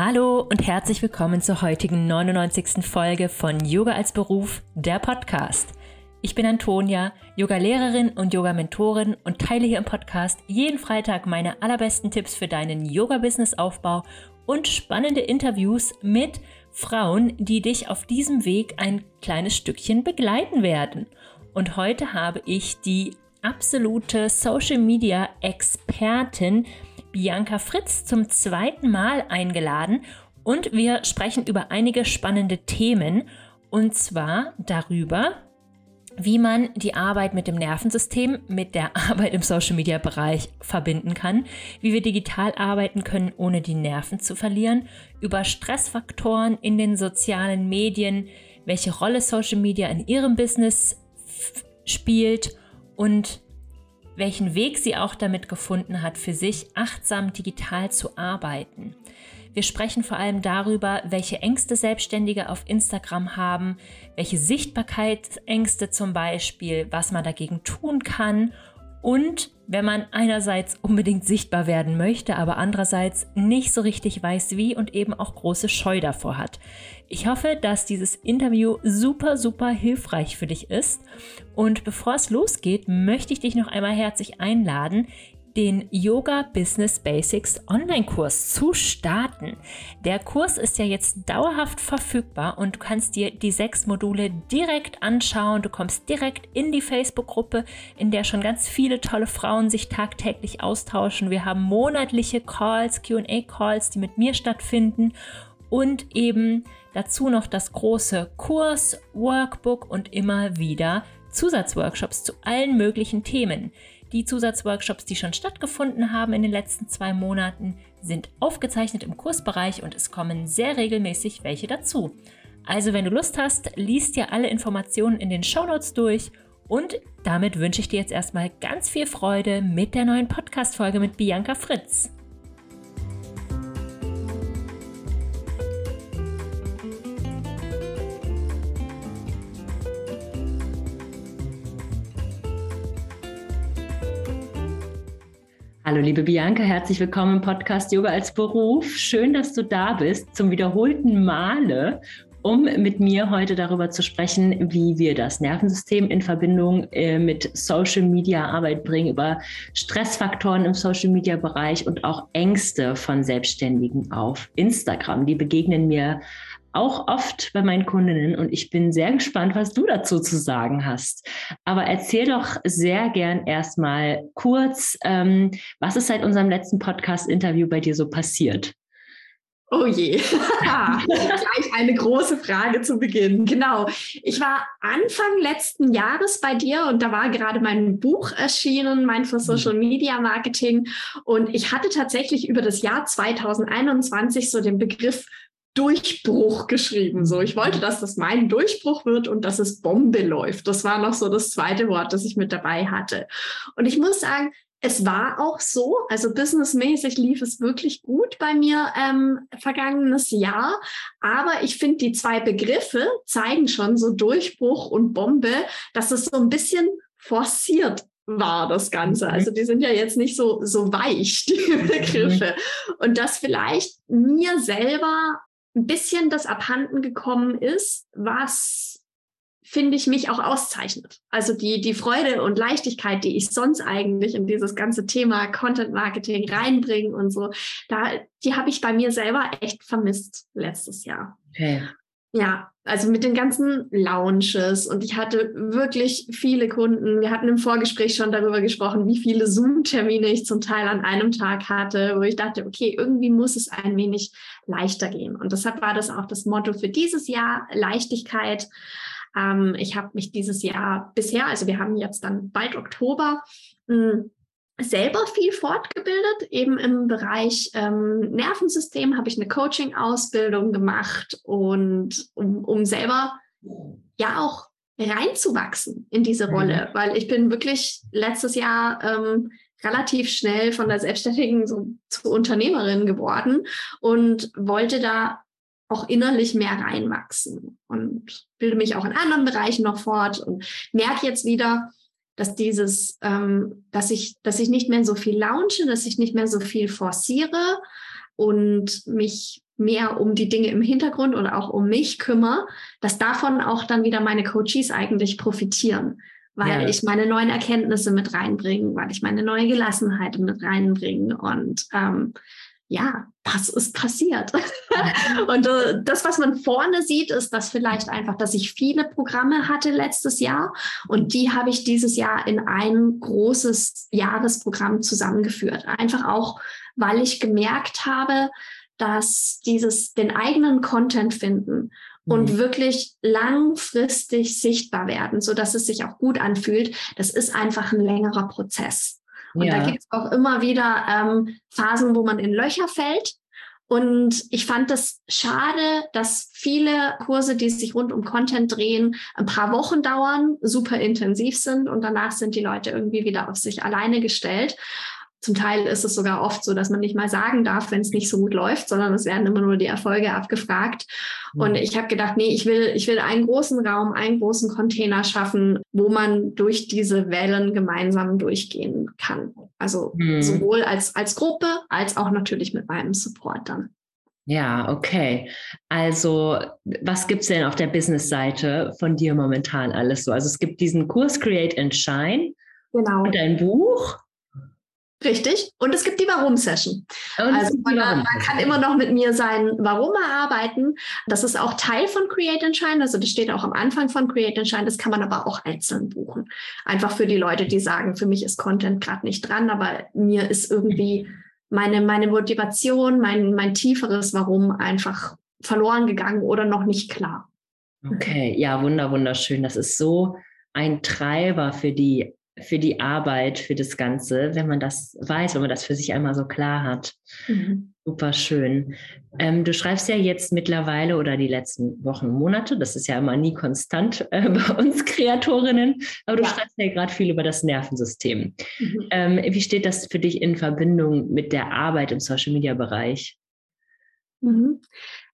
Hallo und herzlich willkommen zur heutigen 99. Folge von Yoga als Beruf, der Podcast. Ich bin Antonia, Yoga-Lehrerin und Yoga-Mentorin und teile hier im Podcast jeden Freitag meine allerbesten Tipps für deinen Yoga-Business-Aufbau und spannende Interviews mit Frauen, die dich auf diesem Weg ein kleines Stückchen begleiten werden. Und heute habe ich die absolute Social-Media-Expertin Bianca Fritz zum zweiten Mal eingeladen. Und wir sprechen über einige spannende Themen. Und zwar darüber, wie man die Arbeit mit dem Nervensystem mit der Arbeit im Social Media Bereich verbinden kann, wie wir digital arbeiten können, ohne die Nerven zu verlieren, über Stressfaktoren in den sozialen Medien, welche Rolle Social Media in ihrem Business spielt und welchen Weg sie auch damit gefunden hat, für sich achtsam digital zu arbeiten. Wir sprechen vor allem darüber, welche Ängste Selbstständige auf Instagram haben, welche Sichtbarkeitsängste zum Beispiel, was man dagegen tun kann und wenn man einerseits unbedingt sichtbar werden möchte, aber andererseits nicht so richtig weiß wie und eben auch große Scheu davor hat. Ich hoffe, dass dieses Interview super, super hilfreich für dich ist. Und bevor es losgeht, möchte ich dich noch einmal herzlich einladen, den Yoga Business Basics Online-Kurs zu starten. Der Kurs ist ja jetzt dauerhaft verfügbar und du kannst dir die sechs Module direkt anschauen. Du kommst direkt in die Facebook-Gruppe, in der schon ganz viele tolle Frauen sich tagtäglich austauschen. Wir haben monatliche Calls, QA-Calls, die mit mir stattfinden und eben dazu noch das große Kurs, Workbook und immer wieder Zusatzworkshops zu allen möglichen Themen. Die Zusatzworkshops, die schon stattgefunden haben in den letzten zwei Monaten, sind aufgezeichnet im Kursbereich und es kommen sehr regelmäßig welche dazu. Also wenn du Lust hast, liest dir alle Informationen in den Shownotes durch und damit wünsche ich dir jetzt erstmal ganz viel Freude mit der neuen Podcast-Folge mit Bianca Fritz. Hallo liebe Bianca, herzlich willkommen im Podcast Yoga als Beruf. Schön, dass du da bist zum wiederholten Male, um mit mir heute darüber zu sprechen, wie wir das Nervensystem in Verbindung äh, mit Social Media Arbeit bringen, über Stressfaktoren im Social Media Bereich und auch Ängste von Selbstständigen auf Instagram. Die begegnen mir auch oft bei meinen Kundinnen und ich bin sehr gespannt, was du dazu zu sagen hast. Aber erzähl doch sehr gern erstmal kurz, ähm, was ist seit unserem letzten Podcast-Interview bei dir so passiert? Oh je, gleich eine große Frage zu Beginn. Genau. Ich war Anfang letzten Jahres bei dir und da war gerade mein Buch erschienen, mein für Social Media Marketing. Und ich hatte tatsächlich über das Jahr 2021 so den Begriff Durchbruch geschrieben. So, ich wollte, dass das mein Durchbruch wird und dass es Bombe läuft. Das war noch so das zweite Wort, das ich mit dabei hatte. Und ich muss sagen, es war auch so, also businessmäßig lief es wirklich gut bei mir ähm, vergangenes Jahr. Aber ich finde, die zwei Begriffe zeigen schon so Durchbruch und Bombe, dass es so ein bisschen forciert war das Ganze. Mhm. Also die sind ja jetzt nicht so, so weich, die mhm. Begriffe. Und dass vielleicht mir selber ein bisschen das abhanden gekommen ist, was finde ich mich auch auszeichnet. Also die, die Freude und Leichtigkeit, die ich sonst eigentlich in dieses ganze Thema Content Marketing reinbringe und so, da, die habe ich bei mir selber echt vermisst letztes Jahr. Okay. Ja, also mit den ganzen Launches und ich hatte wirklich viele Kunden. Wir hatten im Vorgespräch schon darüber gesprochen, wie viele Zoom-Termine ich zum Teil an einem Tag hatte, wo ich dachte, okay, irgendwie muss es ein wenig leichter gehen. Und deshalb war das auch das Motto für dieses Jahr, Leichtigkeit. Ähm, ich habe mich dieses Jahr bisher, also wir haben jetzt dann bald Oktober, mh, hm, selber viel fortgebildet, eben im Bereich ähm, Nervensystem habe ich eine Coaching-Ausbildung gemacht und um, um selber ja auch reinzuwachsen in diese mhm. Rolle, weil ich bin wirklich letztes Jahr ähm, relativ schnell von der Selbstständigen so zur Unternehmerin geworden und wollte da auch innerlich mehr reinwachsen und bilde mich auch in anderen Bereichen noch fort und merke jetzt wieder, dass dieses, ähm, dass ich, dass ich nicht mehr so viel launche, dass ich nicht mehr so viel forciere und mich mehr um die Dinge im Hintergrund und auch um mich kümmere, dass davon auch dann wieder meine Coaches eigentlich profitieren, weil ja. ich meine neuen Erkenntnisse mit reinbringe, weil ich meine neue Gelassenheit mit reinbringe und ähm, ja, das ist passiert. und äh, das, was man vorne sieht, ist, dass vielleicht einfach, dass ich viele Programme hatte letztes Jahr und die habe ich dieses Jahr in ein großes Jahresprogramm zusammengeführt. Einfach auch, weil ich gemerkt habe, dass dieses den eigenen Content finden und mhm. wirklich langfristig sichtbar werden, so dass es sich auch gut anfühlt, das ist einfach ein längerer Prozess. Und ja. da gibt es auch immer wieder ähm, Phasen, wo man in Löcher fällt. Und ich fand das schade, dass viele Kurse, die sich rund um Content drehen, ein paar Wochen dauern, super intensiv sind und danach sind die Leute irgendwie wieder auf sich alleine gestellt. Zum Teil ist es sogar oft so, dass man nicht mal sagen darf, wenn es nicht so gut läuft, sondern es werden immer nur die Erfolge abgefragt. Mhm. Und ich habe gedacht, nee, ich will, ich will einen großen Raum, einen großen Container schaffen, wo man durch diese Wellen gemeinsam durchgehen kann. Also mhm. sowohl als, als Gruppe als auch natürlich mit meinem Support dann. Ja, okay. Also, was gibt es denn auf der Business-Seite von dir momentan alles so? Also, es gibt diesen Kurs Create and Shine. Genau. Und dein Buch. Richtig. Und es gibt die Warum-Session. Also man, man, kann immer noch mit mir sein Warum erarbeiten. Das ist auch Teil von Create and Shine. Also das steht auch am Anfang von Create and Shine. Das kann man aber auch einzeln buchen. Einfach für die Leute, die sagen, für mich ist Content gerade nicht dran, aber mir ist irgendwie meine, meine Motivation, mein, mein tieferes Warum einfach verloren gegangen oder noch nicht klar. Okay, ja, wunder, wunderschön. Das ist so ein Treiber für die für die Arbeit, für das Ganze, wenn man das weiß, wenn man das für sich einmal so klar hat. Mhm. Super schön. Ähm, du schreibst ja jetzt mittlerweile oder die letzten Wochen, Monate, das ist ja immer nie konstant äh, bei uns Kreatorinnen, aber du ja. schreibst ja gerade viel über das Nervensystem. Mhm. Ähm, wie steht das für dich in Verbindung mit der Arbeit im Social Media Bereich? Mhm.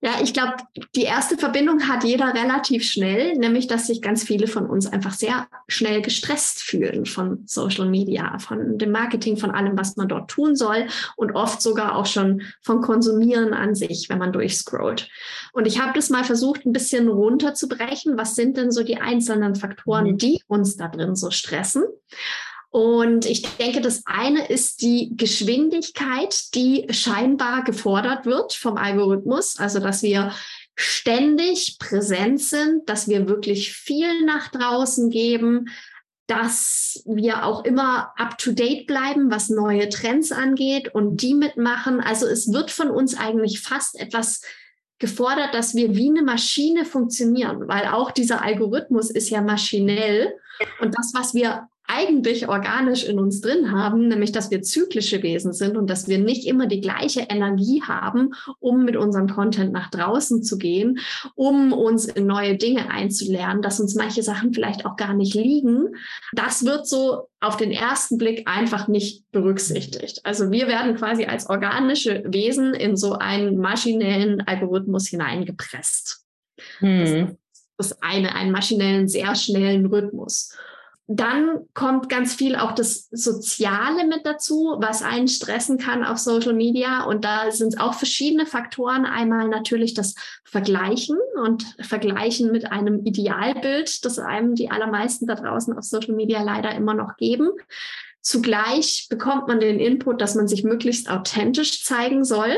Ja, ich glaube, die erste Verbindung hat jeder relativ schnell, nämlich dass sich ganz viele von uns einfach sehr schnell gestresst fühlen von Social Media, von dem Marketing, von allem, was man dort tun soll und oft sogar auch schon von Konsumieren an sich, wenn man durchscrollt. Und ich habe das mal versucht, ein bisschen runterzubrechen. Was sind denn so die einzelnen Faktoren, mhm. die uns da drin so stressen? Und ich denke, das eine ist die Geschwindigkeit, die scheinbar gefordert wird vom Algorithmus. Also, dass wir ständig präsent sind, dass wir wirklich viel nach draußen geben, dass wir auch immer up-to-date bleiben, was neue Trends angeht und die mitmachen. Also es wird von uns eigentlich fast etwas gefordert, dass wir wie eine Maschine funktionieren, weil auch dieser Algorithmus ist ja maschinell. Und das, was wir eigentlich organisch in uns drin haben, nämlich dass wir zyklische Wesen sind und dass wir nicht immer die gleiche Energie haben, um mit unserem Content nach draußen zu gehen, um uns in neue Dinge einzulernen, dass uns manche Sachen vielleicht auch gar nicht liegen. Das wird so auf den ersten Blick einfach nicht berücksichtigt. Also wir werden quasi als organische Wesen in so einen maschinellen Algorithmus hineingepresst. Hm. Das ist eine, einen maschinellen, sehr schnellen Rhythmus. Dann kommt ganz viel auch das Soziale mit dazu, was einen stressen kann auf Social Media. Und da sind auch verschiedene Faktoren. Einmal natürlich das Vergleichen und Vergleichen mit einem Idealbild, das einem die allermeisten da draußen auf Social Media leider immer noch geben. Zugleich bekommt man den Input, dass man sich möglichst authentisch zeigen soll.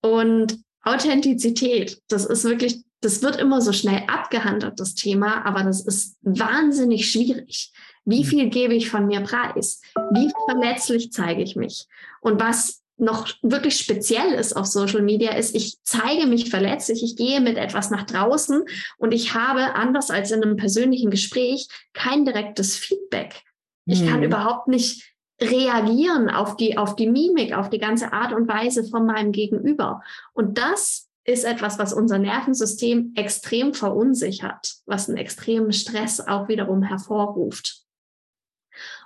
Und Authentizität, das ist wirklich das wird immer so schnell abgehandelt, das Thema, aber das ist wahnsinnig schwierig. Wie mhm. viel gebe ich von mir preis? Wie verletzlich zeige ich mich? Und was noch wirklich speziell ist auf Social Media, ist, ich zeige mich verletzlich, ich gehe mit etwas nach draußen und ich habe, anders als in einem persönlichen Gespräch, kein direktes Feedback. Ich mhm. kann überhaupt nicht reagieren auf die, auf die Mimik, auf die ganze Art und Weise von meinem Gegenüber. Und das ist etwas, was unser Nervensystem extrem verunsichert, was einen extremen Stress auch wiederum hervorruft.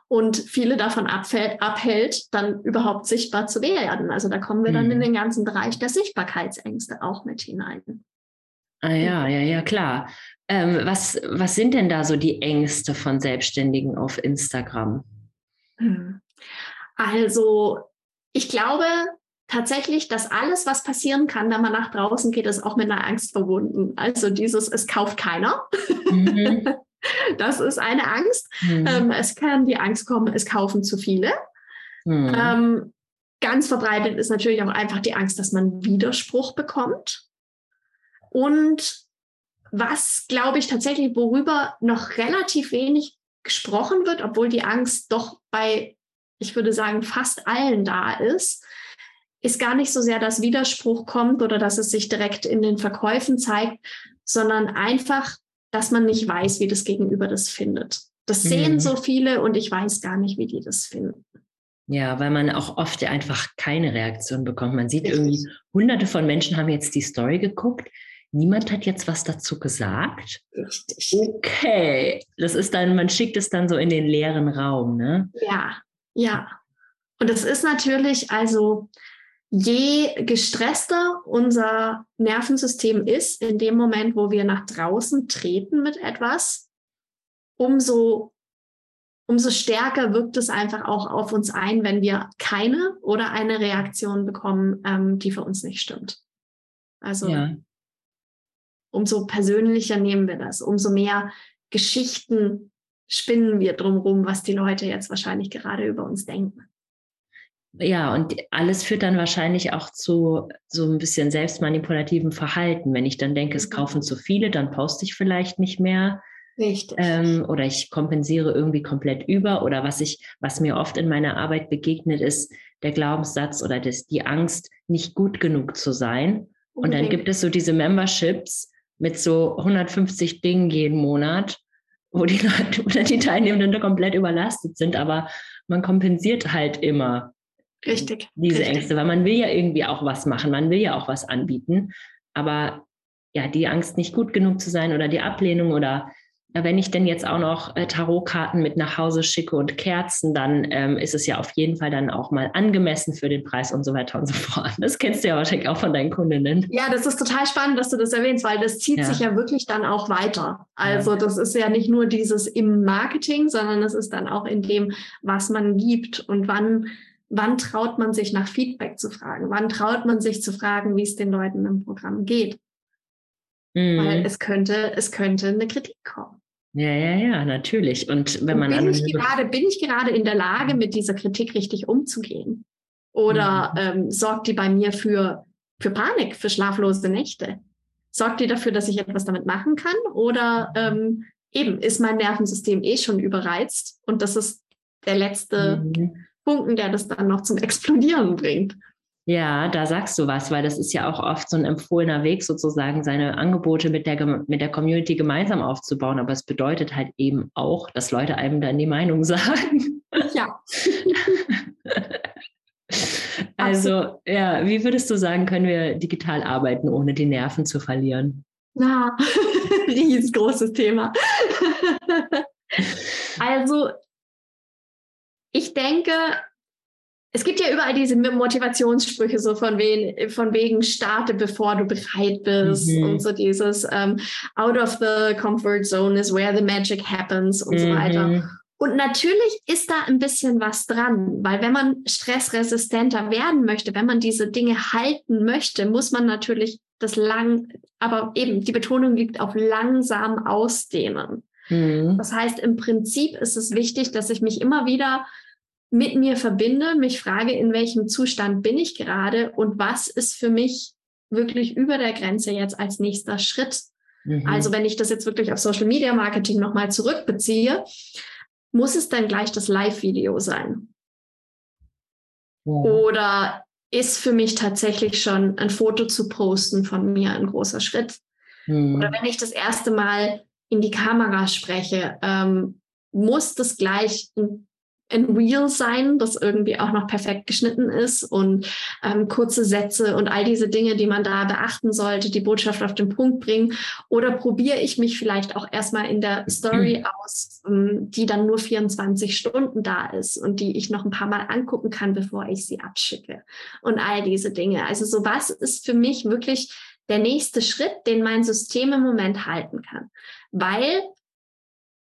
Und viele davon abfällt, abhält, dann überhaupt sichtbar zu werden. Also da kommen wir dann mhm. in den ganzen Bereich der Sichtbarkeitsängste auch mit hinein. Ah ja, ja, ja, klar. Ähm, was, was sind denn da so die Ängste von Selbstständigen auf Instagram? Hm. Also ich glaube, tatsächlich, dass alles, was passieren kann, wenn man nach draußen geht, ist auch mit einer Angst verbunden. Also dieses, es kauft keiner. Mhm. Das ist eine Angst. Mhm. Ähm, es kann die Angst kommen, es kaufen zu viele. Mhm. Ähm, ganz verbreitet ist natürlich auch einfach die Angst, dass man Widerspruch bekommt. Und was, glaube ich, tatsächlich, worüber noch relativ wenig gesprochen wird, obwohl die Angst doch bei, ich würde sagen, fast allen da ist, ist gar nicht so sehr, dass Widerspruch kommt oder dass es sich direkt in den Verkäufen zeigt, sondern einfach, dass man nicht weiß, wie das Gegenüber das findet. Das sehen mhm. so viele und ich weiß gar nicht, wie die das finden. Ja, weil man auch oft einfach keine Reaktion bekommt. Man sieht irgendwie, hunderte von Menschen haben jetzt die Story geguckt. Niemand hat jetzt was dazu gesagt. Richtig. Okay. Das ist dann, man schickt es dann so in den leeren Raum, ne? Ja, ja. Und es ist natürlich, also je gestresster unser Nervensystem ist, in dem Moment, wo wir nach draußen treten mit etwas, umso, umso stärker wirkt es einfach auch auf uns ein, wenn wir keine oder eine Reaktion bekommen, ähm, die für uns nicht stimmt. Also ja. umso persönlicher nehmen wir das, umso mehr Geschichten spinnen wir drumherum, was die Leute jetzt wahrscheinlich gerade über uns denken. Ja, und alles führt dann wahrscheinlich auch zu so ein bisschen selbstmanipulativem Verhalten. Wenn ich dann denke, es mhm. kaufen zu viele, dann poste ich vielleicht nicht mehr. Richtig. Ähm, oder ich kompensiere irgendwie komplett über. Oder was ich, was mir oft in meiner Arbeit begegnet, ist der Glaubenssatz oder das, die Angst, nicht gut genug zu sein. Und dann gibt es so diese Memberships mit so 150 Dingen jeden Monat, wo die Leute oder die Teilnehmenden komplett überlastet sind, aber man kompensiert halt immer. Richtig. Diese richtig. Ängste, weil man will ja irgendwie auch was machen, man will ja auch was anbieten. Aber ja, die Angst, nicht gut genug zu sein oder die Ablehnung oder wenn ich denn jetzt auch noch äh, Tarotkarten mit nach Hause schicke und Kerzen, dann ähm, ist es ja auf jeden Fall dann auch mal angemessen für den Preis und so weiter und so fort. Das kennst du ja wahrscheinlich auch von deinen Kundinnen. Ja, das ist total spannend, dass du das erwähnst, weil das zieht ja. sich ja wirklich dann auch weiter. Also ja. das ist ja nicht nur dieses im Marketing, sondern es ist dann auch in dem, was man gibt und wann wann traut man sich nach Feedback zu fragen? Wann traut man sich zu fragen, wie es den Leuten im Programm geht? Mhm. Weil es könnte, es könnte eine Kritik kommen. Ja, ja, ja, natürlich. Und wenn man bin ich gerade, bin ich gerade in der Lage, mit dieser Kritik richtig umzugehen? Oder mhm. ähm, sorgt die bei mir für, für Panik, für schlaflose Nächte? Sorgt die dafür, dass ich etwas damit machen kann? Oder ähm, eben ist mein Nervensystem eh schon überreizt und das ist der letzte, mhm. Funken, der das dann noch zum Explodieren bringt. Ja, da sagst du was, weil das ist ja auch oft so ein empfohlener Weg, sozusagen seine Angebote mit der, mit der Community gemeinsam aufzubauen. Aber es bedeutet halt eben auch, dass Leute einem dann die Meinung sagen. Ja. also, ja, wie würdest du sagen, können wir digital arbeiten, ohne die Nerven zu verlieren? Na, riesengroßes Thema. also, ich denke, es gibt ja überall diese Motivationssprüche, so von, wen, von wegen starte, bevor du bereit bist mhm. und so dieses um, ähm, out of the comfort zone is where the magic happens und mhm. so weiter. Und natürlich ist da ein bisschen was dran, weil wenn man stressresistenter werden möchte, wenn man diese Dinge halten möchte, muss man natürlich das lang, aber eben die Betonung liegt auf langsam ausdehnen. Mhm. Das heißt, im Prinzip ist es wichtig, dass ich mich immer wieder mit mir verbinde, mich frage, in welchem Zustand bin ich gerade und was ist für mich wirklich über der Grenze jetzt als nächster Schritt. Mhm. Also wenn ich das jetzt wirklich auf Social Media Marketing nochmal zurückbeziehe, muss es dann gleich das Live-Video sein? Ja. Oder ist für mich tatsächlich schon ein Foto zu posten von mir ein großer Schritt? Mhm. Oder wenn ich das erste Mal in die Kamera spreche, ähm, muss das gleich ein, ein Reel sein, das irgendwie auch noch perfekt geschnitten ist und ähm, kurze Sätze und all diese Dinge, die man da beachten sollte, die Botschaft auf den Punkt bringen. Oder probiere ich mich vielleicht auch erstmal in der Story aus, ähm, die dann nur 24 Stunden da ist und die ich noch ein paar Mal angucken kann, bevor ich sie abschicke. Und all diese Dinge. Also so was ist für mich wirklich der nächste Schritt, den mein System im Moment halten kann. Weil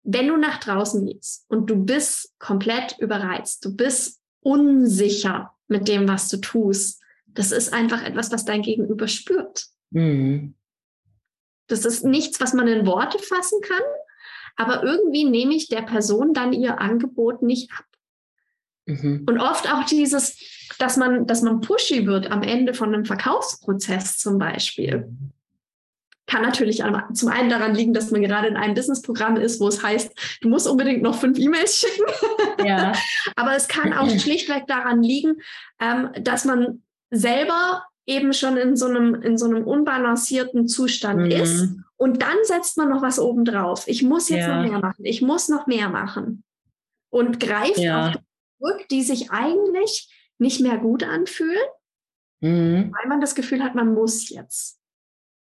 wenn du nach draußen gehst und du bist komplett überreizt, du bist unsicher mit dem, was du tust, Das ist einfach etwas, was dein Gegenüber spürt. Mhm. Das ist nichts, was man in Worte fassen kann, aber irgendwie nehme ich der Person dann ihr Angebot nicht ab. Mhm. Und oft auch dieses, dass man, dass man pushy wird am Ende von einem Verkaufsprozess zum Beispiel. Kann natürlich zum einen daran liegen, dass man gerade in einem Businessprogramm ist, wo es heißt, du musst unbedingt noch fünf E-Mails schicken. Ja. Aber es kann auch schlichtweg daran liegen, ähm, dass man selber eben schon in so einem, in so einem unbalancierten Zustand mhm. ist. Und dann setzt man noch was obendrauf. Ich muss jetzt ja. noch mehr machen. Ich muss noch mehr machen. Und greift ja. auf zurück, die sich eigentlich nicht mehr gut anfühlen, mhm. weil man das Gefühl hat, man muss jetzt.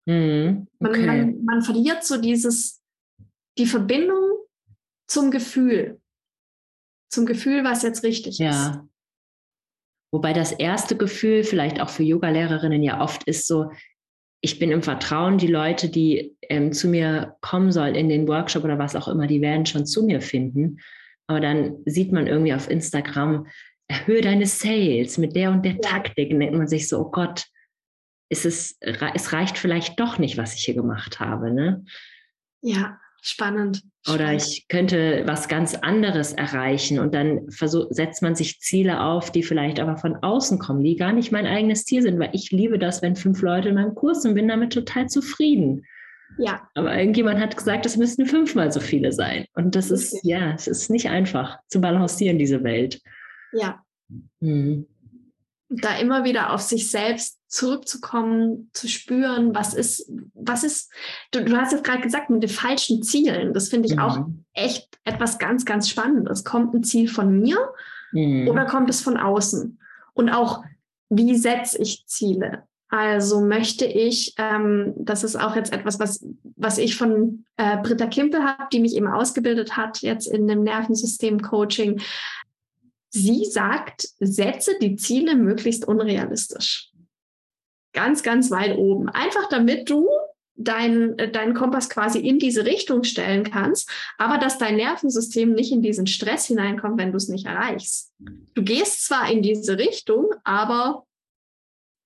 Mhm. Okay. Man, man, man verliert so dieses, die Verbindung zum Gefühl. Zum Gefühl, was jetzt richtig ja. ist. Wobei das erste Gefühl vielleicht auch für Yoga-Lehrerinnen ja oft ist so, ich bin im Vertrauen, die Leute, die ähm, zu mir kommen sollen in den Workshop oder was auch immer, die werden schon zu mir finden. Aber dann sieht man irgendwie auf Instagram, erhöhe deine Sales mit der und der Taktik. Und denkt man sich so, oh Gott, ist es, es reicht vielleicht doch nicht, was ich hier gemacht habe. Ne? Ja, spannend. Oder ich könnte was ganz anderes erreichen und dann versuch, setzt man sich Ziele auf, die vielleicht aber von außen kommen, die gar nicht mein eigenes Ziel sind, weil ich liebe das, wenn fünf Leute in meinem Kurs sind, bin damit total zufrieden. Ja. Aber irgendjemand hat gesagt, es müssten fünfmal so viele sein. Und das ist, ja, es ist nicht einfach zu balancieren, diese Welt. Ja. Mhm. Da immer wieder auf sich selbst zurückzukommen, zu spüren, was ist, was ist, du, du hast es gerade gesagt, mit den falschen Zielen. Das finde ich mhm. auch echt etwas ganz, ganz Spannendes. Kommt ein Ziel von mir mhm. oder kommt es von außen? Und auch, wie setze ich Ziele? Also möchte ich, ähm, das ist auch jetzt etwas, was, was ich von äh, Britta Kimpel habe, die mich eben ausgebildet hat, jetzt in dem Nervensystem-Coaching. Sie sagt, setze die Ziele möglichst unrealistisch. Ganz, ganz weit oben. Einfach damit du deinen äh, deinen Kompass quasi in diese Richtung stellen kannst, aber dass dein Nervensystem nicht in diesen Stress hineinkommt, wenn du es nicht erreichst. Du gehst zwar in diese Richtung, aber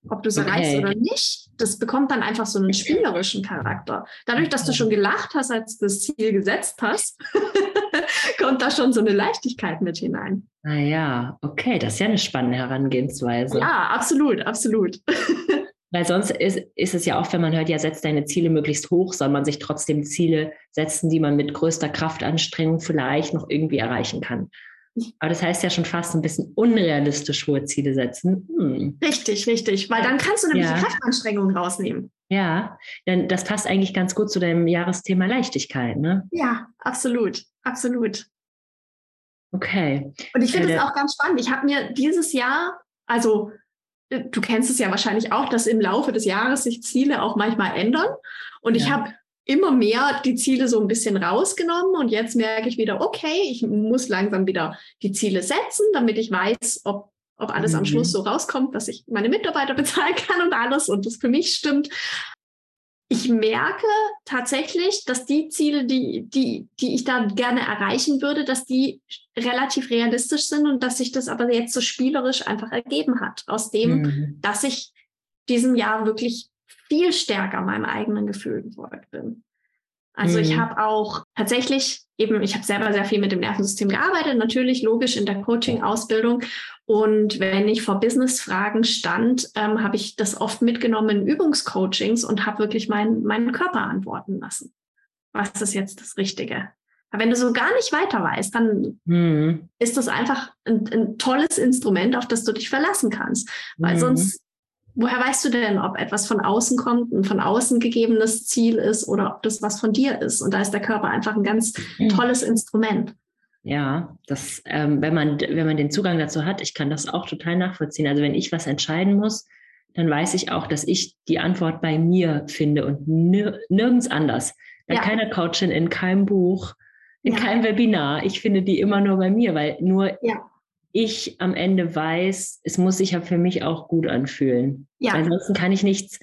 ob du es okay. erreichst oder nicht, das bekommt dann einfach so einen spielerischen Charakter. Dadurch, dass du schon gelacht hast, als du das Ziel gesetzt hast, kommt da schon so eine Leichtigkeit mit hinein. Ah ja, okay, das ist ja eine spannende Herangehensweise. Ja, absolut, absolut. Weil sonst ist, ist es ja oft, wenn man hört, ja, setz deine Ziele möglichst hoch, soll man sich trotzdem Ziele setzen, die man mit größter Kraftanstrengung vielleicht noch irgendwie erreichen kann. Aber das heißt ja schon fast ein bisschen unrealistisch hohe Ziele setzen. Hm. Richtig, richtig, weil dann kannst du nämlich ja. die Kraftanstrengungen rausnehmen. Ja, denn das passt eigentlich ganz gut zu deinem Jahresthema Leichtigkeit, ne? Ja, absolut, absolut. Okay. Und ich finde es äh, auch ganz spannend. Ich habe mir dieses Jahr, also äh, du kennst es ja wahrscheinlich auch, dass im Laufe des Jahres sich Ziele auch manchmal ändern. Und ja. ich habe immer mehr die Ziele so ein bisschen rausgenommen und jetzt merke ich wieder, okay, ich muss langsam wieder die Ziele setzen, damit ich weiß, ob, ob alles mhm. am Schluss so rauskommt, dass ich meine Mitarbeiter bezahlen kann und alles und das für mich stimmt. Ich merke tatsächlich, dass die Ziele, die, die, die ich da gerne erreichen würde, dass die relativ realistisch sind und dass sich das aber jetzt so spielerisch einfach ergeben hat, aus dem, mhm. dass ich diesem Jahr wirklich viel stärker meinem eigenen Gefühl gefolgt bin. Also mhm. ich habe auch tatsächlich eben, ich habe selber sehr viel mit dem Nervensystem gearbeitet, natürlich logisch in der Coaching-Ausbildung. Und wenn ich vor Business-Fragen stand, ähm, habe ich das oft mitgenommen in Übungscoachings und habe wirklich mein, meinen Körper antworten lassen. Was ist jetzt das Richtige? Aber wenn du so gar nicht weiter weißt, dann mhm. ist das einfach ein, ein, tolles Instrument, auf das du dich verlassen kannst. Weil mhm. sonst woher weißt du denn, ob etwas von außen kommt, ein von außen gegebenes Ziel ist oder ob das was von dir ist? Und da ist der Körper einfach ein ganz mhm. tolles Instrument. Ja, das, ähm, wenn man, wenn man den Zugang dazu hat, ich kann das auch total nachvollziehen. Also wenn ich was entscheiden muss, dann weiß ich auch, dass ich die Antwort bei mir finde und nir nirgends anders. Bei ja. keiner Coachin, in keinem Buch, in ja. keinem Webinar. Ich finde die immer nur bei mir, weil nur ja ich am Ende weiß, es muss sich ja für mich auch gut anfühlen. Ja. ansonsten kann ich nichts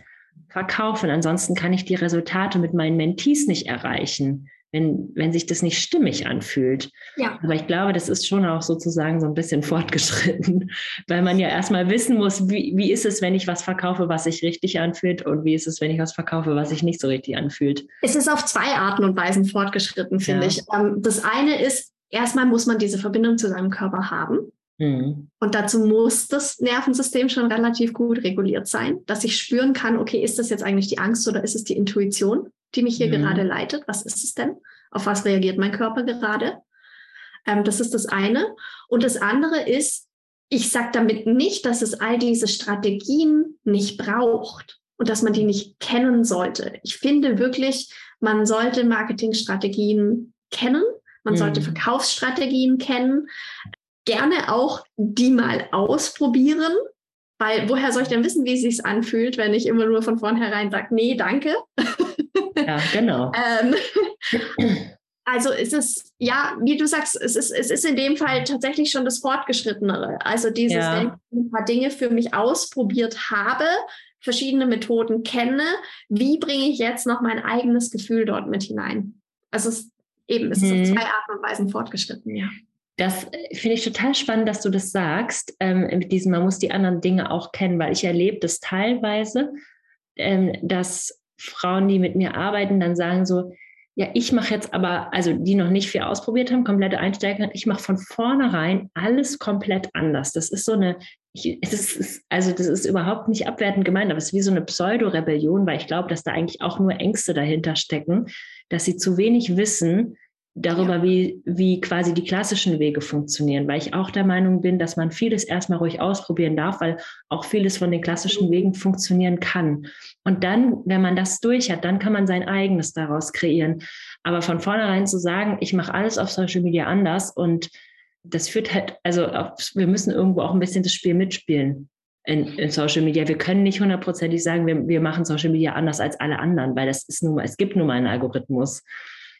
verkaufen. Ansonsten kann ich die Resultate mit meinen Mentees nicht erreichen. wenn, wenn sich das nicht stimmig anfühlt. Ja. Aber ich glaube, das ist schon auch sozusagen so ein bisschen fortgeschritten, weil man ja erstmal wissen muss, wie, wie ist es, wenn ich was verkaufe, was sich richtig anfühlt und wie ist es, wenn ich was verkaufe, was sich nicht so richtig anfühlt. Es ist auf zwei Arten und Weisen fortgeschritten, finde ja. ich. Ähm, das eine ist, erstmal muss man diese Verbindung zu seinem Körper haben. Mhm. Und dazu muss das Nervensystem schon relativ gut reguliert sein, dass ich spüren kann, okay, ist das jetzt eigentlich die Angst oder ist es die Intuition, die mich hier mhm. gerade leitet? Was ist es denn? Auf was reagiert mein Körper gerade? Ähm, das ist das eine. Und das andere ist, ich sage damit nicht, dass es all diese Strategien nicht braucht und dass man die nicht kennen sollte. Ich finde wirklich, man sollte Marketingstrategien kennen. Man mhm. sollte Verkaufsstrategien kennen gerne auch die mal ausprobieren, weil woher soll ich denn wissen, wie es sich anfühlt, wenn ich immer nur von vornherein sage, nee, danke. Ja, genau. ähm, also es ist, ja, wie du sagst, es ist, es ist in dem Fall tatsächlich schon das Fortgeschrittenere. Also dieses, ja. wenn ich ein paar Dinge für mich ausprobiert habe, verschiedene Methoden kenne, wie bringe ich jetzt noch mein eigenes Gefühl dort mit hinein? Also es eben, es ist auf mhm. zwei Arten und Weisen fortgeschritten, ja. Das äh, finde ich total spannend, dass du das sagst, ähm, mit diesem, man muss die anderen Dinge auch kennen, weil ich erlebe das teilweise, ähm, dass Frauen, die mit mir arbeiten, dann sagen so, ja, ich mache jetzt aber, also die noch nicht viel ausprobiert haben, komplette Einsteiger, ich mache von vornherein alles komplett anders. Das ist so eine, ich, das ist, also das ist überhaupt nicht abwertend gemeint, aber es ist wie so eine Pseudo-Rebellion, weil ich glaube, dass da eigentlich auch nur Ängste dahinter stecken, dass sie zu wenig wissen, darüber, ja. wie, wie quasi die klassischen Wege funktionieren, weil ich auch der Meinung bin, dass man vieles erstmal ruhig ausprobieren darf, weil auch vieles von den klassischen Wegen funktionieren kann. Und dann, wenn man das durch hat, dann kann man sein eigenes daraus kreieren. Aber von vornherein zu sagen, ich mache alles auf Social Media anders und das führt halt, also wir müssen irgendwo auch ein bisschen das Spiel mitspielen. In, in, Social Media. Wir können nicht hundertprozentig sagen, wir, wir machen Social Media anders als alle anderen, weil das ist nun mal, es gibt nun mal einen Algorithmus.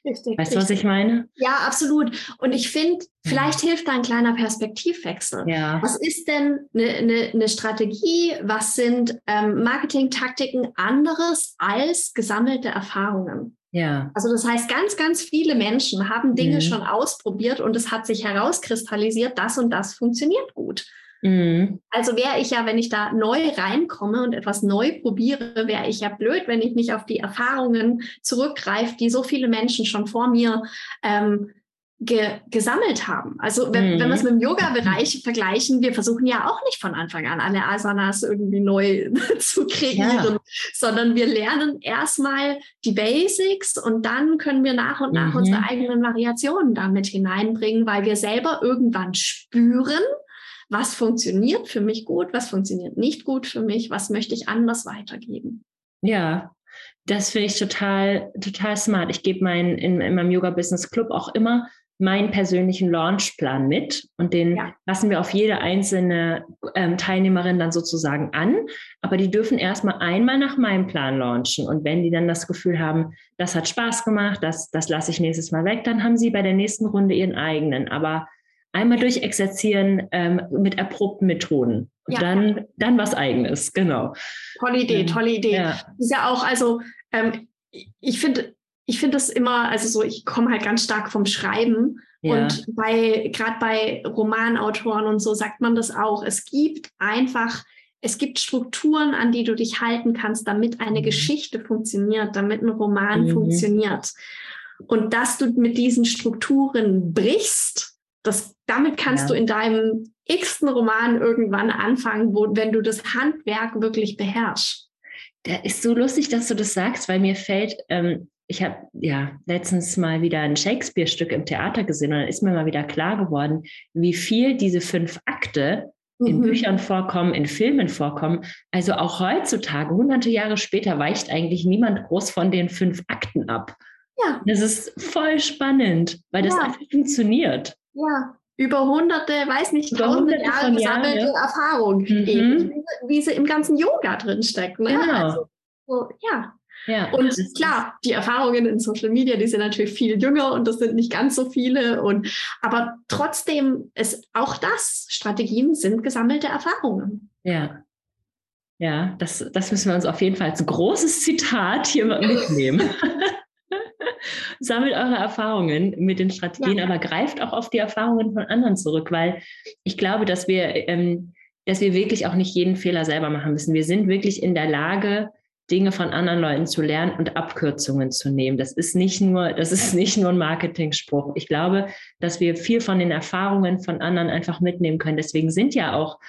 Richtig, weißt du, was ich meine? Ja, absolut. Und ich finde, vielleicht ja. hilft da ein kleiner Perspektivwechsel. Ja. Was ist denn eine, eine, eine Strategie? Was sind ähm, Marketingtaktiken anderes als gesammelte Erfahrungen? Ja. Also das heißt, ganz, ganz viele Menschen haben Dinge mhm. schon ausprobiert und es hat sich herauskristallisiert, das und das funktioniert gut. Mhm. Also wäre ich ja, wenn ich da neu reinkomme und etwas neu probiere, wäre ich ja blöd, wenn ich nicht auf die Erfahrungen zurückgreife, die so viele Menschen schon vor mir ähm, ge gesammelt haben. Also wenn, mhm. wenn wir es mit dem Yoga-Bereich vergleichen, wir versuchen ja auch nicht von Anfang an alle Asanas irgendwie neu zu kreieren, ja. sondern wir lernen erstmal die Basics und dann können wir nach und nach mhm. unsere eigenen Variationen damit hineinbringen, weil wir selber irgendwann spüren, was funktioniert für mich gut, was funktioniert nicht gut für mich, was möchte ich anders weitergeben. Ja, das finde ich total, total smart. Ich gebe mein, in, in meinem Yoga Business Club auch immer meinen persönlichen Launchplan mit und den ja. lassen wir auf jede einzelne ähm, Teilnehmerin dann sozusagen an. Aber die dürfen erstmal einmal nach meinem Plan launchen. Und wenn die dann das Gefühl haben, das hat Spaß gemacht, das, das lasse ich nächstes Mal weg, dann haben sie bei der nächsten Runde ihren eigenen. Aber einmal durchexerzieren ähm, mit erprobten Methoden. Und ja. dann, dann was Eigenes, genau. Tolle Idee, ähm, tolle Idee. Ja. Ist ja auch, also ähm, ich finde, ich finde das immer, also so, ich komme halt ganz stark vom Schreiben. Und bei, gerade bei Romanautoren und so sagt man das auch. Es gibt einfach, es gibt Strukturen, an die du dich halten kannst, damit eine mhm. Geschichte funktioniert, damit ein Roman mhm. funktioniert. Und dass du mit diesen Strukturen brichst, das, damit kannst ja. du in deinem x-ten Roman irgendwann anfangen, wo, wenn du das Handwerk wirklich beherrschst. Der ist so lustig, dass du das sagst, weil mir fällt, ähm, ich habe ja letztens mal wieder ein Shakespeare-Stück im Theater gesehen und dann ist mir mal wieder klar geworden, wie viel diese fünf Akte in mhm. Büchern vorkommen, in Filmen vorkommen. Also auch heutzutage, hunderte Jahre später, weicht eigentlich niemand groß von den fünf Akten ab. Ja. Das ist voll spannend, weil das ja. einfach funktioniert. Ja, über hunderte, weiß nicht, über tausende Jahre gesammelte Jahre. Erfahrung, mhm. eben, wie, sie im ganzen Yoga drin steckt. Ne? Genau. Also, so, ja. Ja, und klar, die Erfahrungen in Social Media, die sind natürlich viel jünger und das sind nicht ganz so viele. Und aber trotzdem ist auch das, Strategien sind gesammelte Erfahrungen. Ja. Ja, das, das müssen wir uns auf jeden Fall als großes Zitat hier mitnehmen. sammelt eure Erfahrungen mit den Strategien, ja. aber greift auch auf die Erfahrungen von anderen zurück, weil ich glaube, dass wir, ähm, dass wir wirklich auch nicht jeden Fehler selber machen müssen. Wir sind wirklich in der Lage, Dinge von anderen Leuten zu lernen und Abkürzungen zu nehmen. Das ist nicht nur, das ist nicht nur ein Marketing-Spruch. Ich glaube, dass wir viel von den Erfahrungen von anderen einfach mitnehmen können. Deswegen sind ja auch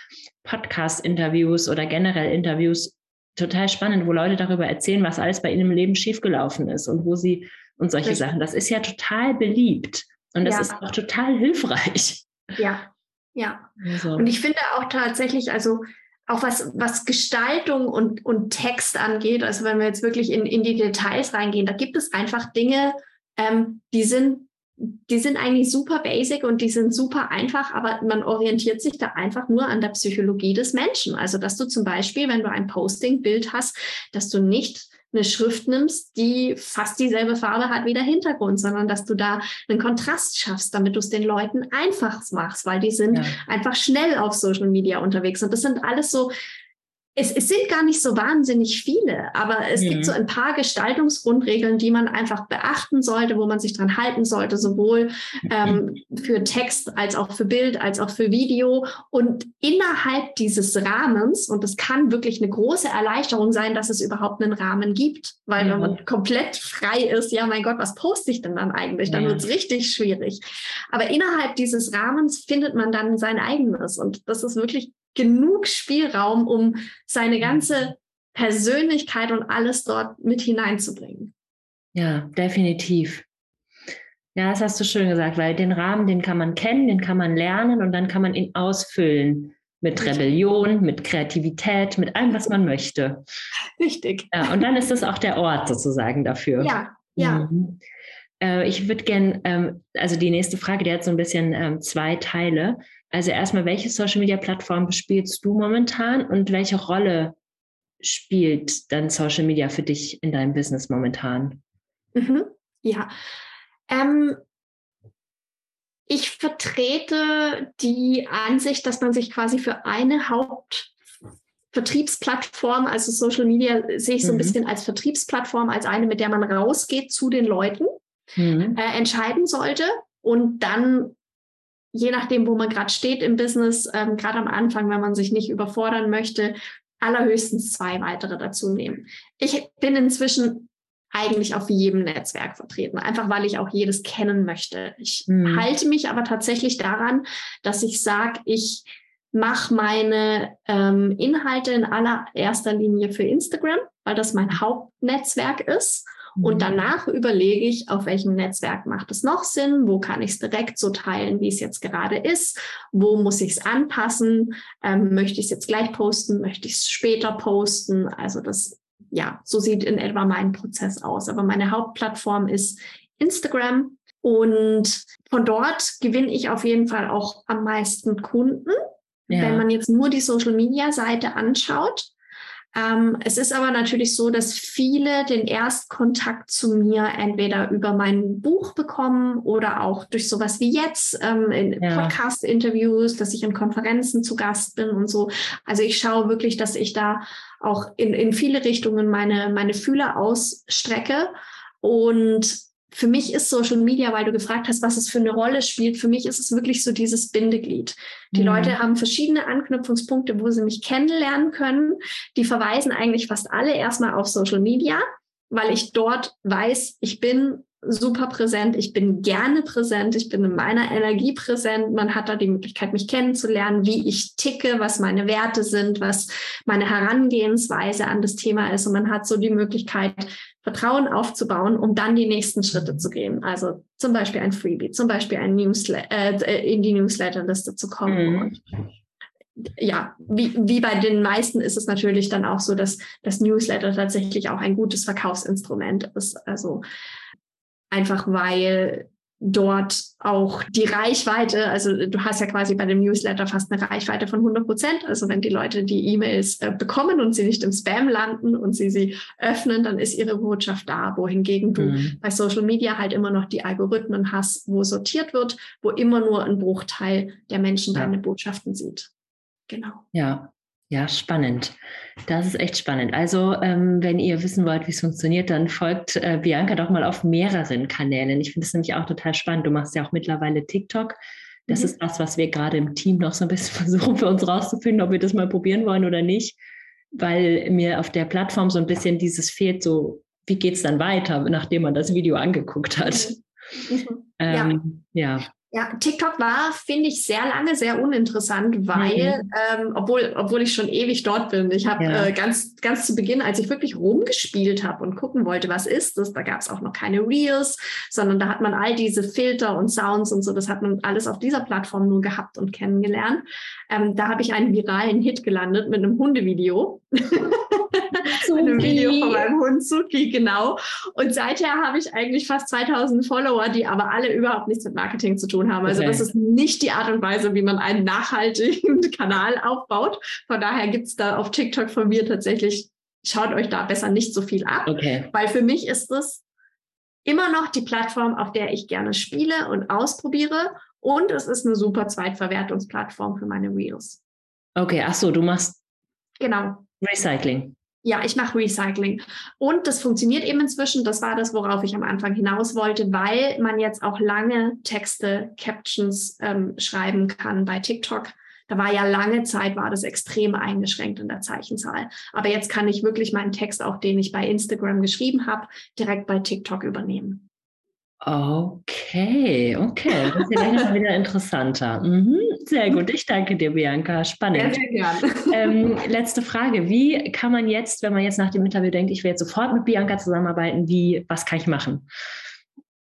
Podcast-Interviews oder generell Interviews total spannend, wo Leute darüber erzählen, was alles bei ihnen im Leben schiefgelaufen ist und wo sie und solche Richtig. Sachen. Das ist ja total beliebt und das ja. ist auch total hilfreich. Ja, ja. Also. Und ich finde auch tatsächlich, also auch was, was Gestaltung und, und Text angeht, also wenn wir jetzt wirklich in, in die Details reingehen, da gibt es einfach Dinge, ähm, die sind die sind eigentlich super basic und die sind super einfach, aber man orientiert sich da einfach nur an der Psychologie des Menschen. Also, dass du zum Beispiel, wenn du ein Posting-Bild hast, dass du nicht eine Schrift nimmst, die fast dieselbe Farbe hat wie der Hintergrund, sondern dass du da einen Kontrast schaffst, damit du es den Leuten einfach machst, weil die sind ja. einfach schnell auf Social Media unterwegs. Und das sind alles so es, es, sind gar nicht so wahnsinnig viele, aber es mhm. gibt so ein paar Gestaltungsgrundregeln, die man einfach beachten sollte, wo man sich dran halten sollte, sowohl ähm, für Text als auch für Bild, als auch für Video. Und innerhalb dieses Rahmens, und es kann wirklich eine große Erleichterung sein, dass es überhaupt einen Rahmen gibt, weil mhm. wenn man komplett frei ist, ja mein Gott, was poste ich denn dann eigentlich? Dann ja. wird es richtig schwierig. Aber innerhalb dieses Rahmens findet man dann sein eigenes. Und das ist wirklich genug Spielraum, um seine ganze Persönlichkeit und alles dort mit hineinzubringen. Ja, definitiv. Ja, das hast du schön gesagt, weil den Rahmen, den kann man kennen, den kann man lernen und dann kann man ihn ausfüllen mit Rebellion, mit Kreativität, mit allem, was man möchte. Richtig. Ja, und dann ist das auch der Ort sozusagen dafür. Ja, ja. Mhm. Äh, ich würde gerne, ähm, also die nächste Frage, die hat so ein bisschen ähm, zwei Teile. Also erstmal, welche Social Media Plattform bespielst du momentan und welche Rolle spielt dann Social Media für dich in deinem Business momentan? Mhm. Ja. Ähm, ich vertrete die Ansicht, dass man sich quasi für eine Hauptvertriebsplattform, also Social Media sehe ich so ein mhm. bisschen als Vertriebsplattform, als eine, mit der man rausgeht zu den Leuten, mhm. äh, entscheiden sollte und dann je nachdem, wo man gerade steht im Business, ähm, gerade am Anfang, wenn man sich nicht überfordern möchte, allerhöchstens zwei weitere dazu nehmen. Ich bin inzwischen eigentlich auf jedem Netzwerk vertreten, einfach weil ich auch jedes kennen möchte. Ich mhm. halte mich aber tatsächlich daran, dass ich sage, ich mache meine ähm, Inhalte in allererster Linie für Instagram, weil das mein Hauptnetzwerk ist. Und mhm. danach überlege ich, auf welchem Netzwerk macht es noch Sinn, wo kann ich es direkt so teilen, wie es jetzt gerade ist, wo muss ich es anpassen, ähm, möchte ich es jetzt gleich posten, möchte ich es später posten. Also das, ja, so sieht in etwa mein Prozess aus. Aber meine Hauptplattform ist Instagram und von dort gewinne ich auf jeden Fall auch am meisten Kunden. Ja. Wenn man jetzt nur die Social-Media-Seite anschaut, ähm, es ist aber natürlich so, dass viele den Erstkontakt zu mir entweder über mein Buch bekommen oder auch durch sowas wie jetzt ähm, in ja. Podcast-Interviews, dass ich in Konferenzen zu Gast bin und so. Also ich schaue wirklich, dass ich da auch in, in viele Richtungen meine, meine Fühler ausstrecke und für mich ist Social Media, weil du gefragt hast, was es für eine Rolle spielt, für mich ist es wirklich so dieses Bindeglied. Die mhm. Leute haben verschiedene Anknüpfungspunkte, wo sie mich kennenlernen können. Die verweisen eigentlich fast alle erstmal auf Social Media, weil ich dort weiß, ich bin super präsent, ich bin gerne präsent, ich bin in meiner Energie präsent. Man hat da die Möglichkeit, mich kennenzulernen, wie ich ticke, was meine Werte sind, was meine Herangehensweise an das Thema ist. Und man hat so die Möglichkeit, Vertrauen aufzubauen, um dann die nächsten Schritte zu gehen. Also zum Beispiel ein Freebie, zum Beispiel ein Newsletter, äh, in die Newsletterliste zu kommen. Mhm. Ja, wie, wie bei den meisten ist es natürlich dann auch so, dass das Newsletter tatsächlich auch ein gutes Verkaufsinstrument ist. Also einfach weil dort auch die Reichweite, also du hast ja quasi bei dem Newsletter fast eine Reichweite von 100 Prozent. Also wenn die Leute die E-Mails äh, bekommen und sie nicht im Spam landen und sie sie öffnen, dann ist ihre Botschaft da. Wohingegen du mhm. bei Social Media halt immer noch die Algorithmen hast, wo sortiert wird, wo immer nur ein Bruchteil der Menschen ja. deine Botschaften sieht. Genau. Ja, Ja, spannend. Das ist echt spannend. Also, ähm, wenn ihr wissen wollt, wie es funktioniert, dann folgt äh, Bianca doch mal auf mehreren Kanälen. Ich finde es nämlich auch total spannend. Du machst ja auch mittlerweile TikTok. Das mhm. ist das, was wir gerade im Team noch so ein bisschen versuchen für uns rauszufinden, ob wir das mal probieren wollen oder nicht, weil mir auf der Plattform so ein bisschen dieses fehlt, so wie geht es dann weiter, nachdem man das Video angeguckt hat. Mhm. Mhm. Ähm, ja. ja. Ja, TikTok war, finde ich, sehr lange sehr uninteressant, weil, mhm. ähm, obwohl, obwohl ich schon ewig dort bin, ich habe ja. äh, ganz, ganz zu Beginn, als ich wirklich rumgespielt habe und gucken wollte, was ist das, da gab es auch noch keine Reels, sondern da hat man all diese Filter und Sounds und so, das hat man alles auf dieser Plattform nur gehabt und kennengelernt. Ähm, da habe ich einen viralen Hit gelandet mit einem Hundevideo. mit einem Video von meinem Hund Suki, genau. Und seither habe ich eigentlich fast 2000 Follower, die aber alle überhaupt nichts mit Marketing zu tun haben. Also okay. das ist nicht die Art und Weise, wie man einen nachhaltigen Kanal aufbaut. Von daher gibt es da auf TikTok von mir tatsächlich, schaut euch da besser nicht so viel ab. Okay. Weil für mich ist es immer noch die Plattform, auf der ich gerne spiele und ausprobiere. Und es ist eine super Zweitverwertungsplattform für meine Reels. Okay, ach so, du machst genau Recycling. Ja, ich mache Recycling. Und das funktioniert eben inzwischen. Das war das, worauf ich am Anfang hinaus wollte, weil man jetzt auch lange Texte, Captions ähm, schreiben kann bei TikTok. Da war ja lange Zeit, war das extrem eingeschränkt in der Zeichenzahl. Aber jetzt kann ich wirklich meinen Text, auch den ich bei Instagram geschrieben habe, direkt bei TikTok übernehmen. Okay, okay. Das ist ja gleich wieder interessanter. Mhm, sehr gut. Ich danke dir, Bianca. Spannend. Sehr, sehr gern. Ähm, letzte Frage. Wie kann man jetzt, wenn man jetzt nach dem Interview denkt, ich will jetzt sofort mit Bianca zusammenarbeiten, wie, was kann ich machen?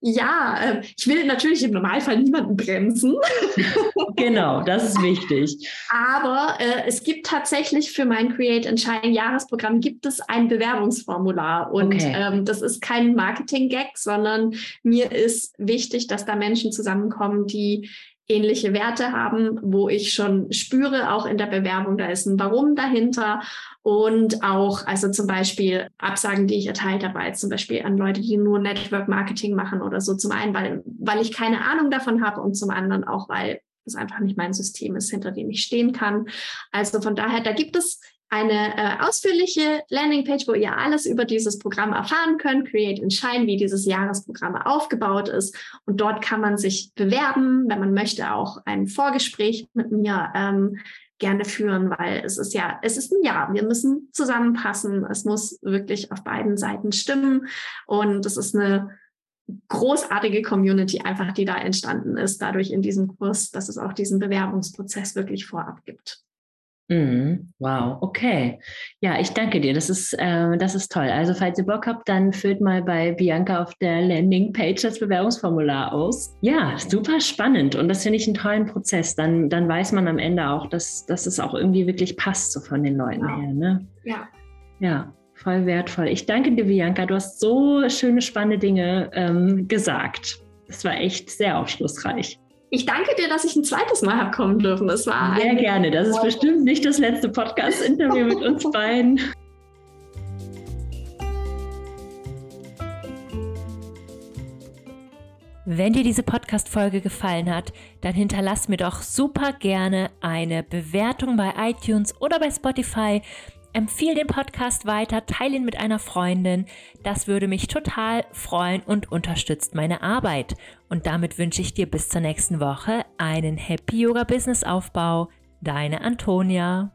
Ja, äh, ich will natürlich im Normalfall niemanden bremsen. genau, das ist wichtig. Aber äh, es gibt tatsächlich für mein Create and Shine Jahresprogramm gibt es ein Bewerbungsformular und okay. ähm, das ist kein Marketing-Gag, sondern mir ist wichtig, dass da Menschen zusammenkommen, die ähnliche Werte haben, wo ich schon spüre, auch in der Bewerbung, da ist ein Warum dahinter und auch, also zum Beispiel Absagen, die ich erteilt habe, zum Beispiel an Leute, die nur Network Marketing machen oder so. Zum einen, weil, weil ich keine Ahnung davon habe und zum anderen auch, weil es einfach nicht mein System ist, hinter dem ich stehen kann. Also von daher, da gibt es eine äh, ausführliche Landingpage, wo ihr alles über dieses Programm erfahren könnt, Create and Shine, wie dieses Jahresprogramm aufgebaut ist. Und dort kann man sich bewerben, wenn man möchte, auch ein Vorgespräch mit mir ähm, gerne führen, weil es ist ja, es ist ein Jahr. Wir müssen zusammenpassen. Es muss wirklich auf beiden Seiten stimmen. Und es ist eine großartige Community einfach, die da entstanden ist, dadurch in diesem Kurs, dass es auch diesen Bewerbungsprozess wirklich vorab gibt. Mhm. Wow, okay. Ja, ich danke dir. Das ist, äh, das ist toll. Also, falls ihr Bock habt, dann füllt mal bei Bianca auf der Landingpage das Bewerbungsformular aus. Ja, super spannend. Und das finde ich einen tollen Prozess. Dann, dann weiß man am Ende auch, dass, dass es auch irgendwie wirklich passt, so von den Leuten wow. her. Ne? Ja. Ja, voll wertvoll. Ich danke dir, Bianca. Du hast so schöne, spannende Dinge ähm, gesagt. Das war echt sehr aufschlussreich. Ich danke dir, dass ich ein zweites Mal habe kommen dürfen. Das war sehr gerne. Das ist bestimmt nicht das letzte Podcast-Interview mit uns beiden. Wenn dir diese Podcast-Folge gefallen hat, dann hinterlass mir doch super gerne eine Bewertung bei iTunes oder bei Spotify. Empfehle den Podcast weiter, teile ihn mit einer Freundin. Das würde mich total freuen und unterstützt meine Arbeit. Und damit wünsche ich dir bis zur nächsten Woche einen Happy Yoga Business Aufbau. Deine Antonia.